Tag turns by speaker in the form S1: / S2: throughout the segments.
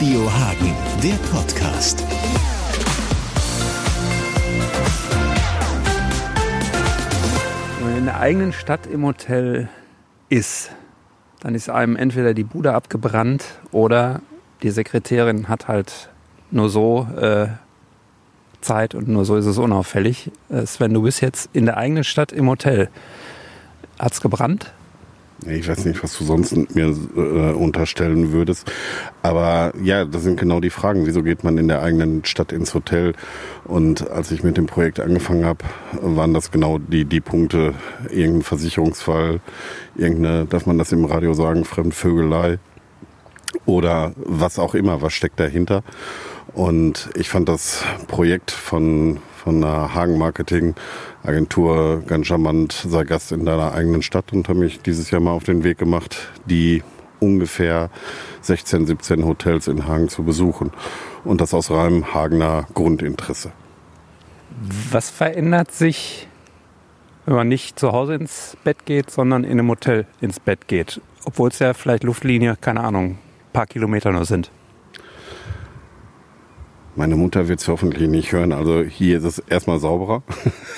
S1: Radio Hagen, der Podcast.
S2: Wenn man in der eigenen Stadt im Hotel ist, dann ist einem entweder die Bude abgebrannt oder die Sekretärin hat halt nur so äh, Zeit und nur so ist es unauffällig. Äh, Sven, du bist jetzt in der eigenen Stadt im Hotel. Hat's gebrannt?
S3: Ich weiß nicht, was du sonst mir äh, unterstellen würdest. Aber ja, das sind genau die Fragen. Wieso geht man in der eigenen Stadt ins Hotel? Und als ich mit dem Projekt angefangen habe, waren das genau die, die Punkte. Irgendein Versicherungsfall, irgendeine, darf man das im Radio sagen, Fremdvögelei oder was auch immer, was steckt dahinter. Und ich fand das Projekt von, von einer Hagen Marketing Agentur ganz charmant, sei Gast in deiner eigenen Stadt und habe mich dieses Jahr mal auf den Weg gemacht, die ungefähr 16, 17 Hotels in Hagen zu besuchen. Und das aus reinem Hagener Grundinteresse.
S2: Was verändert sich, wenn man nicht zu Hause ins Bett geht, sondern in einem Hotel ins Bett geht? Obwohl es ja vielleicht Luftlinie, keine Ahnung, paar Kilometer nur sind.
S3: Meine Mutter wird es hoffentlich nicht hören. Also hier ist es erstmal sauberer.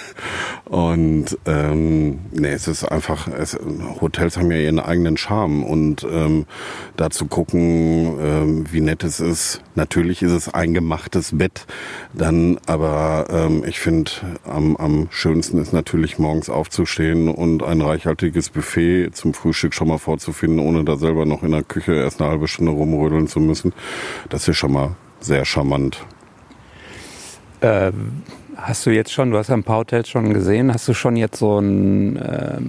S3: und ähm, nee, es ist einfach, es, Hotels haben ja ihren eigenen Charme. Und ähm, da zu gucken, ähm, wie nett es ist. Natürlich ist es ein gemachtes Bett. Dann, aber ähm, ich finde, am, am schönsten ist natürlich morgens aufzustehen und ein reichhaltiges Buffet zum Frühstück schon mal vorzufinden, ohne da selber noch in der Küche erst eine halbe Stunde rumrödeln zu müssen. Das ist schon mal sehr charmant.
S2: Äh, hast du jetzt schon, du hast ja ein paar Hotels schon gesehen, hast du schon jetzt so einen, äh,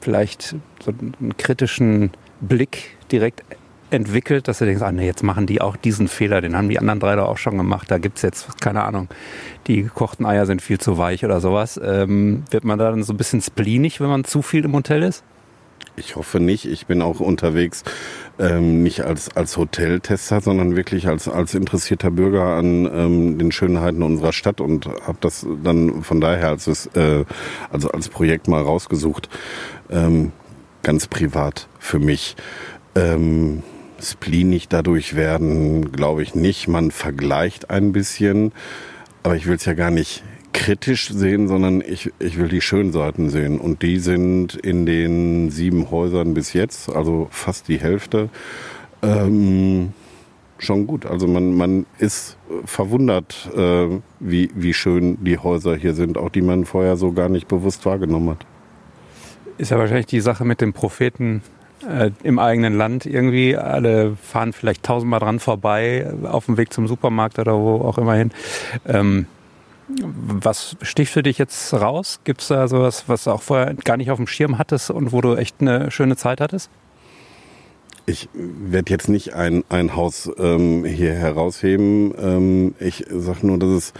S2: vielleicht so einen kritischen Blick direkt entwickelt, dass du denkst, ah nee, jetzt machen die auch diesen Fehler, den haben die anderen drei doch auch schon gemacht, da gibt's jetzt, keine Ahnung, die gekochten Eier sind viel zu weich oder sowas. Ähm, wird man da dann so ein bisschen spleenig, wenn man zu viel im Hotel ist?
S3: Ich hoffe nicht. Ich bin auch unterwegs ähm, nicht als, als Hoteltester, sondern wirklich als, als interessierter Bürger an ähm, den Schönheiten unserer Stadt und habe das dann von daher als, äh, also als Projekt mal rausgesucht. Ähm, ganz privat für mich. Ähm, spleenig dadurch werden, glaube ich nicht. Man vergleicht ein bisschen, aber ich will es ja gar nicht kritisch sehen, sondern ich, ich will die schönen Seiten sehen. Und die sind in den sieben Häusern bis jetzt, also fast die Hälfte, ähm, schon gut. Also man, man ist verwundert, äh, wie, wie schön die Häuser hier sind, auch die man vorher so gar nicht bewusst wahrgenommen hat.
S2: Ist ja wahrscheinlich die Sache mit dem Propheten äh, im eigenen Land irgendwie. Alle fahren vielleicht tausendmal dran vorbei auf dem Weg zum Supermarkt oder wo auch immer hin. Ähm, was sticht für dich jetzt raus? Gibt es da sowas, was du auch vorher gar nicht auf dem Schirm hattest und wo du echt eine schöne Zeit hattest?
S3: Ich werde jetzt nicht ein, ein Haus ähm, hier herausheben. Ähm, ich sage nur, dass es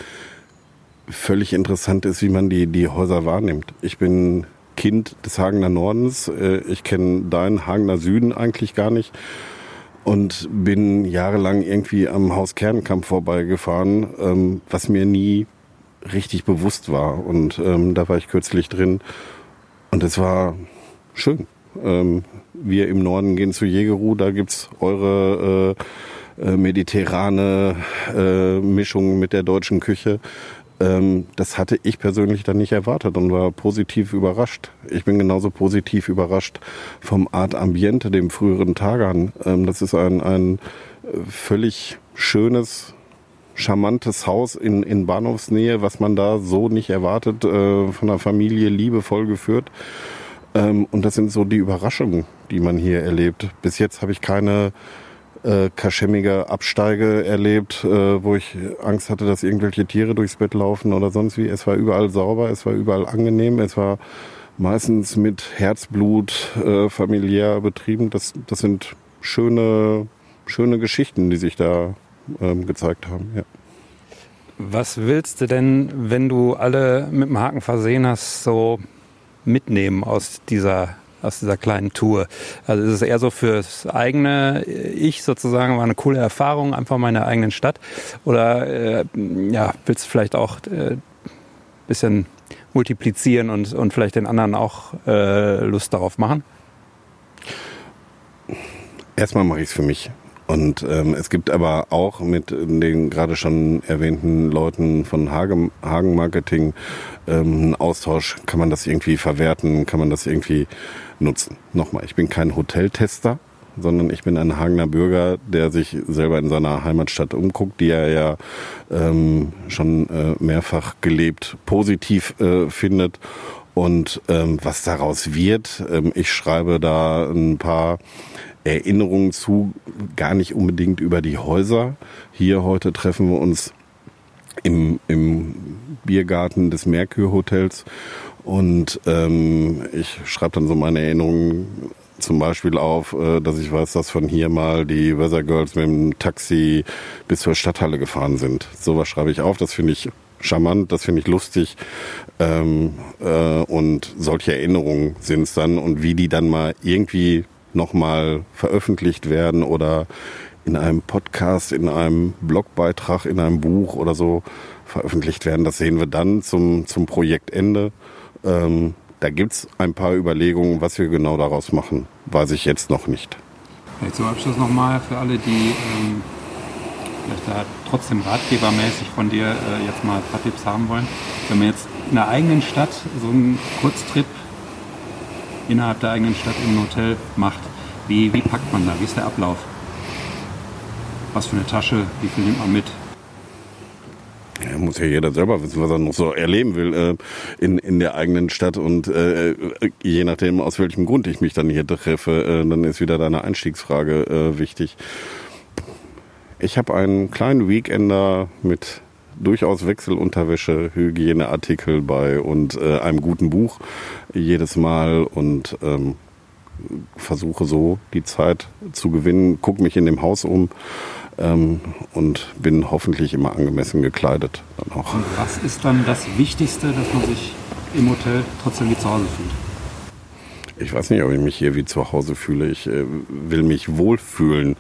S3: völlig interessant ist, wie man die, die Häuser wahrnimmt. Ich bin Kind des Hagener Nordens. Äh, ich kenne deinen Hagener Süden eigentlich gar nicht und bin jahrelang irgendwie am Haus Kernkamp vorbeigefahren, ähm, was mir nie richtig bewusst war. Und ähm, da war ich kürzlich drin und es war schön. Ähm, wir im Norden gehen zu Jägeru, da gibt's eure äh, äh, mediterrane äh, Mischung mit der deutschen Küche. Ähm, das hatte ich persönlich dann nicht erwartet und war positiv überrascht. Ich bin genauso positiv überrascht vom Art Ambiente, dem früheren Tagan. Ähm, das ist ein, ein völlig schönes, charmantes Haus in, in Bahnhofsnähe, was man da so nicht erwartet, äh, von der Familie liebevoll geführt. Ähm, und das sind so die Überraschungen, die man hier erlebt. Bis jetzt habe ich keine äh, kaschemmige Absteige erlebt, äh, wo ich Angst hatte, dass irgendwelche Tiere durchs Bett laufen oder sonst wie. Es war überall sauber, es war überall angenehm, es war meistens mit Herzblut äh, familiär betrieben. Das, das sind schöne, schöne Geschichten, die sich da ähm, gezeigt haben. Ja.
S2: Was willst du denn, wenn du alle mit dem Haken versehen hast, so mitnehmen aus dieser aus dieser kleinen Tour? Also ist es eher so fürs eigene Ich sozusagen, war eine coole Erfahrung, einfach mal in der eigenen Stadt? Oder äh, ja, willst du vielleicht auch äh, bisschen multiplizieren und, und vielleicht den anderen auch äh, Lust darauf machen?
S3: Erstmal mache ich es für mich. Und ähm, es gibt aber auch mit den gerade schon erwähnten Leuten von Hagen, Hagen Marketing ähm, einen Austausch. Kann man das irgendwie verwerten? Kann man das irgendwie nutzen? Nochmal, ich bin kein Hoteltester, sondern ich bin ein Hagener Bürger, der sich selber in seiner Heimatstadt umguckt, die er ja ähm, schon äh, mehrfach gelebt positiv äh, findet. Und ähm, was daraus wird, ähm, ich schreibe da ein paar Erinnerungen zu, gar nicht unbedingt über die Häuser. Hier heute treffen wir uns im, im Biergarten des Merkur Hotels und ähm, ich schreibe dann so meine Erinnerungen zum Beispiel auf, äh, dass ich weiß, dass von hier mal die Weather Girls mit dem Taxi bis zur Stadthalle gefahren sind. Sowas schreibe ich auf, das finde ich charmant, das finde ich lustig. Ähm, äh, und solche Erinnerungen sind es dann und wie die dann mal irgendwie nochmal veröffentlicht werden oder in einem Podcast, in einem Blogbeitrag, in einem Buch oder so veröffentlicht werden. Das sehen wir dann zum, zum Projektende. Ähm, da es ein paar Überlegungen, was wir genau daraus machen, weiß ich jetzt noch nicht.
S2: Vielleicht zum Abschluss nochmal für alle, die ähm, vielleicht da trotzdem ratgebermäßig von dir äh, jetzt mal ein paar Tipps haben wollen. Wenn man jetzt in der eigenen Stadt so einen Kurztrip innerhalb der eigenen Stadt im Hotel macht. Wie, wie packt man da? Wie ist der Ablauf? Was für eine Tasche? Wie viel nimmt man mit?
S3: Ja, muss ja jeder selber wissen, was er noch so erleben will äh, in, in der eigenen Stadt. Und äh, je nachdem, aus welchem Grund ich mich dann hier treffe, äh, dann ist wieder deine Einstiegsfrage äh, wichtig. Ich habe einen kleinen Weekender mit durchaus Wechselunterwäsche, Hygieneartikel bei und äh, einem guten Buch jedes Mal und ähm, versuche so die Zeit zu gewinnen, gucke mich in dem Haus um ähm, und bin hoffentlich immer angemessen gekleidet.
S2: Dann auch. Und was ist dann das Wichtigste, dass man sich im Hotel trotzdem wie zu Hause fühlt?
S3: Ich weiß nicht, ob ich mich hier wie zu Hause fühle. Ich äh, will mich wohlfühlen.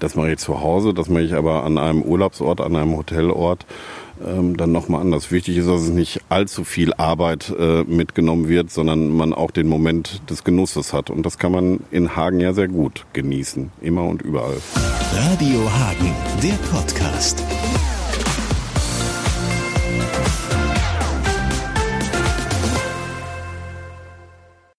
S3: Das mache ich zu Hause, das mache ich aber an einem Urlaubsort, an einem Hotelort ähm, dann nochmal anders. Wichtig ist, dass es nicht allzu viel Arbeit äh, mitgenommen wird, sondern man auch den Moment des Genusses hat. Und das kann man in Hagen ja sehr gut genießen, immer und überall.
S1: Radio Hagen, der Podcast.